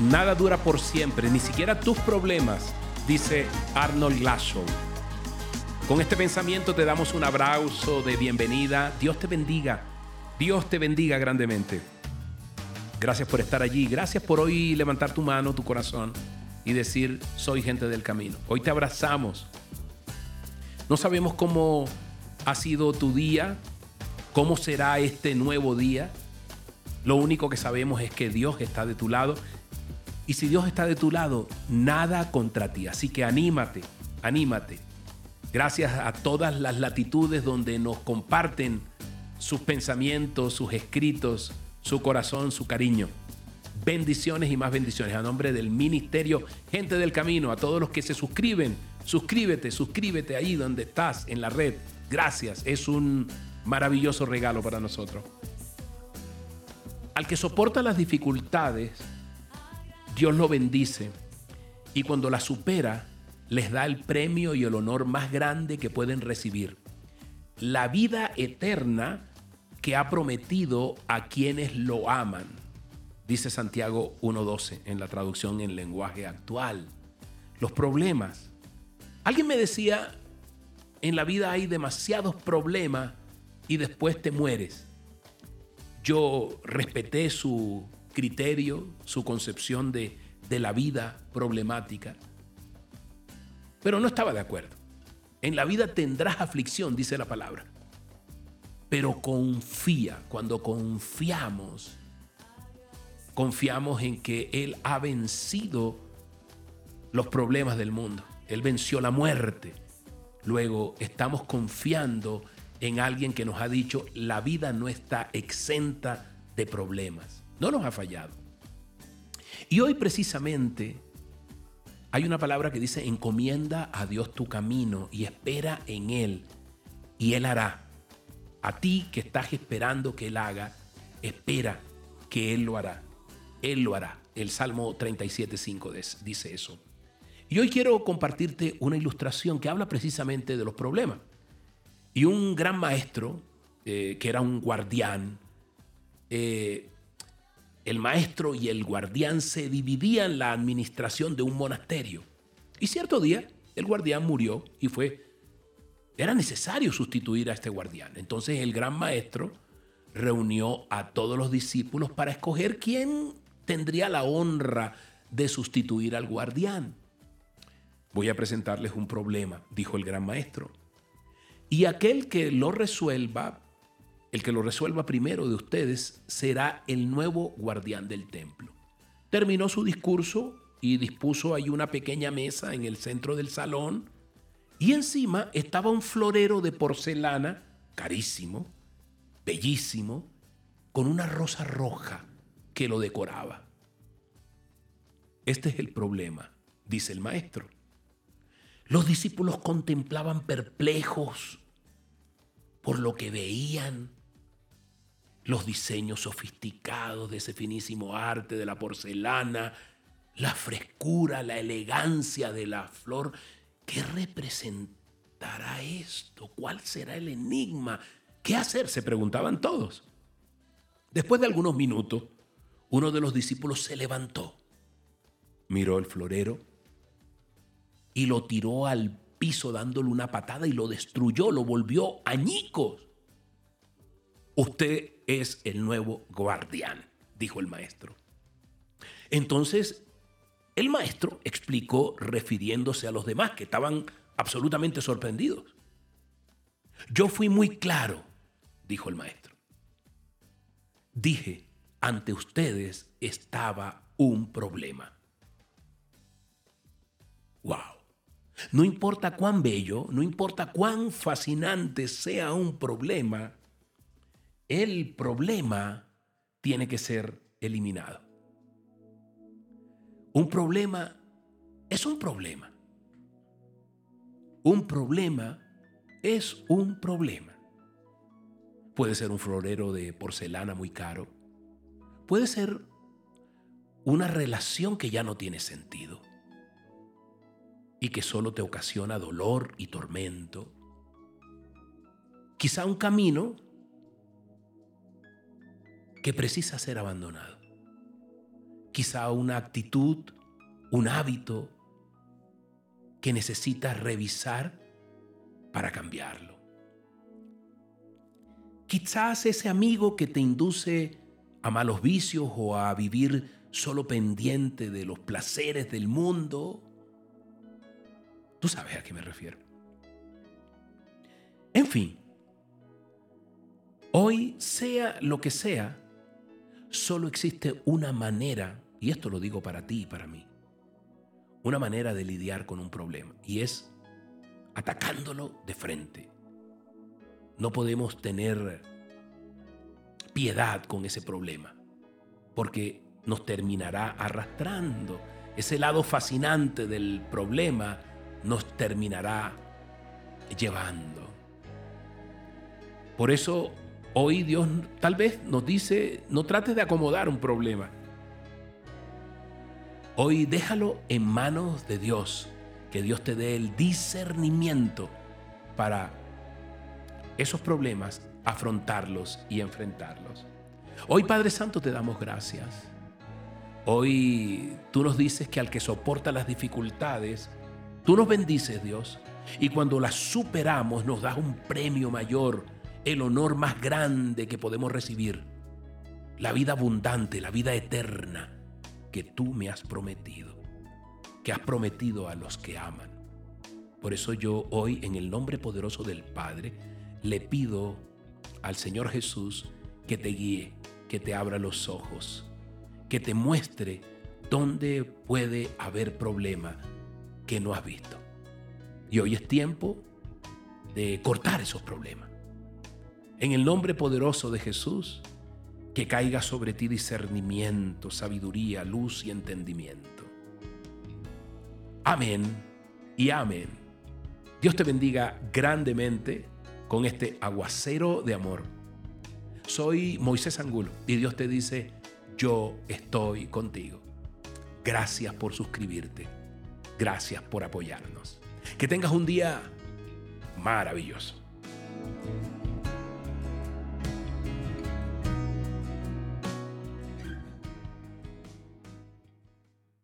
Nada dura por siempre, ni siquiera tus problemas, dice Arnold Glasshow. Con este pensamiento te damos un abrazo de bienvenida. Dios te bendiga. Dios te bendiga grandemente. Gracias por estar allí. Gracias por hoy levantar tu mano, tu corazón y decir, soy gente del camino. Hoy te abrazamos. No sabemos cómo ha sido tu día, cómo será este nuevo día. Lo único que sabemos es que Dios está de tu lado. Y si Dios está de tu lado, nada contra ti. Así que anímate, anímate. Gracias a todas las latitudes donde nos comparten sus pensamientos, sus escritos, su corazón, su cariño. Bendiciones y más bendiciones a nombre del Ministerio Gente del Camino, a todos los que se suscriben. Suscríbete, suscríbete ahí donde estás en la red. Gracias, es un maravilloso regalo para nosotros. Al que soporta las dificultades, Dios lo bendice y cuando las supera, les da el premio y el honor más grande que pueden recibir. La vida eterna que ha prometido a quienes lo aman, dice Santiago 1.12 en la traducción en lenguaje actual. Los problemas. Alguien me decía, en la vida hay demasiados problemas y después te mueres. Yo respeté su criterio, su concepción de, de la vida problemática, pero no estaba de acuerdo. En la vida tendrás aflicción, dice la palabra. Pero confía, cuando confiamos, confiamos en que Él ha vencido los problemas del mundo. Él venció la muerte. Luego estamos confiando en alguien que nos ha dicho, la vida no está exenta de problemas. No nos ha fallado. Y hoy precisamente hay una palabra que dice, encomienda a Dios tu camino y espera en Él, y Él hará. A ti que estás esperando que Él haga, espera que Él lo hará. Él lo hará. El Salmo 37.5 dice eso. Y hoy quiero compartirte una ilustración que habla precisamente de los problemas. Y un gran maestro, eh, que era un guardián, eh, el maestro y el guardián se dividían la administración de un monasterio. Y cierto día, el guardián murió y fue, era necesario sustituir a este guardián. Entonces el gran maestro reunió a todos los discípulos para escoger quién tendría la honra de sustituir al guardián. Voy a presentarles un problema, dijo el gran maestro. Y aquel que lo resuelva, el que lo resuelva primero de ustedes, será el nuevo guardián del templo. Terminó su discurso y dispuso ahí una pequeña mesa en el centro del salón y encima estaba un florero de porcelana carísimo, bellísimo, con una rosa roja que lo decoraba. Este es el problema, dice el maestro. Los discípulos contemplaban perplejos por lo que veían, los diseños sofisticados de ese finísimo arte de la porcelana, la frescura, la elegancia de la flor. ¿Qué representará esto? ¿Cuál será el enigma? ¿Qué hacer? Se preguntaban todos. Después de algunos minutos, uno de los discípulos se levantó, miró el florero y lo tiró al piso dándole una patada y lo destruyó, lo volvió añicos. Usted es el nuevo guardián, dijo el maestro. Entonces, el maestro explicó refiriéndose a los demás que estaban absolutamente sorprendidos. Yo fui muy claro, dijo el maestro. Dije, ante ustedes estaba un problema. ¡Wow! No importa cuán bello, no importa cuán fascinante sea un problema, el problema tiene que ser eliminado. Un problema es un problema. Un problema es un problema. Puede ser un florero de porcelana muy caro. Puede ser una relación que ya no tiene sentido y que solo te ocasiona dolor y tormento. Quizá un camino que precisa ser abandonado. quizá una actitud, un hábito que necesitas revisar para cambiarlo. Quizás ese amigo que te induce a malos vicios o a vivir solo pendiente de los placeres del mundo. Tú sabes a qué me refiero. En fin, hoy sea lo que sea, solo existe una manera, y esto lo digo para ti y para mí, una manera de lidiar con un problema, y es atacándolo de frente. No podemos tener piedad con ese problema, porque nos terminará arrastrando. Ese lado fascinante del problema nos terminará llevando. Por eso hoy Dios tal vez nos dice, no trates de acomodar un problema. Hoy déjalo en manos de Dios, que Dios te dé el discernimiento para esos problemas, afrontarlos y enfrentarlos. Hoy Padre Santo te damos gracias. Hoy tú nos dices que al que soporta las dificultades, tú nos bendices Dios. Y cuando las superamos nos das un premio mayor, el honor más grande que podemos recibir. La vida abundante, la vida eterna que tú me has prometido, que has prometido a los que aman. Por eso yo hoy, en el nombre poderoso del Padre, le pido al Señor Jesús que te guíe, que te abra los ojos, que te muestre dónde puede haber problema que no has visto. Y hoy es tiempo de cortar esos problemas. En el nombre poderoso de Jesús, que caiga sobre ti discernimiento, sabiduría, luz y entendimiento. Amén y amén. Dios te bendiga grandemente con este aguacero de amor. Soy Moisés Angulo y Dios te dice, yo estoy contigo. Gracias por suscribirte. Gracias por apoyarnos. Que tengas un día maravilloso.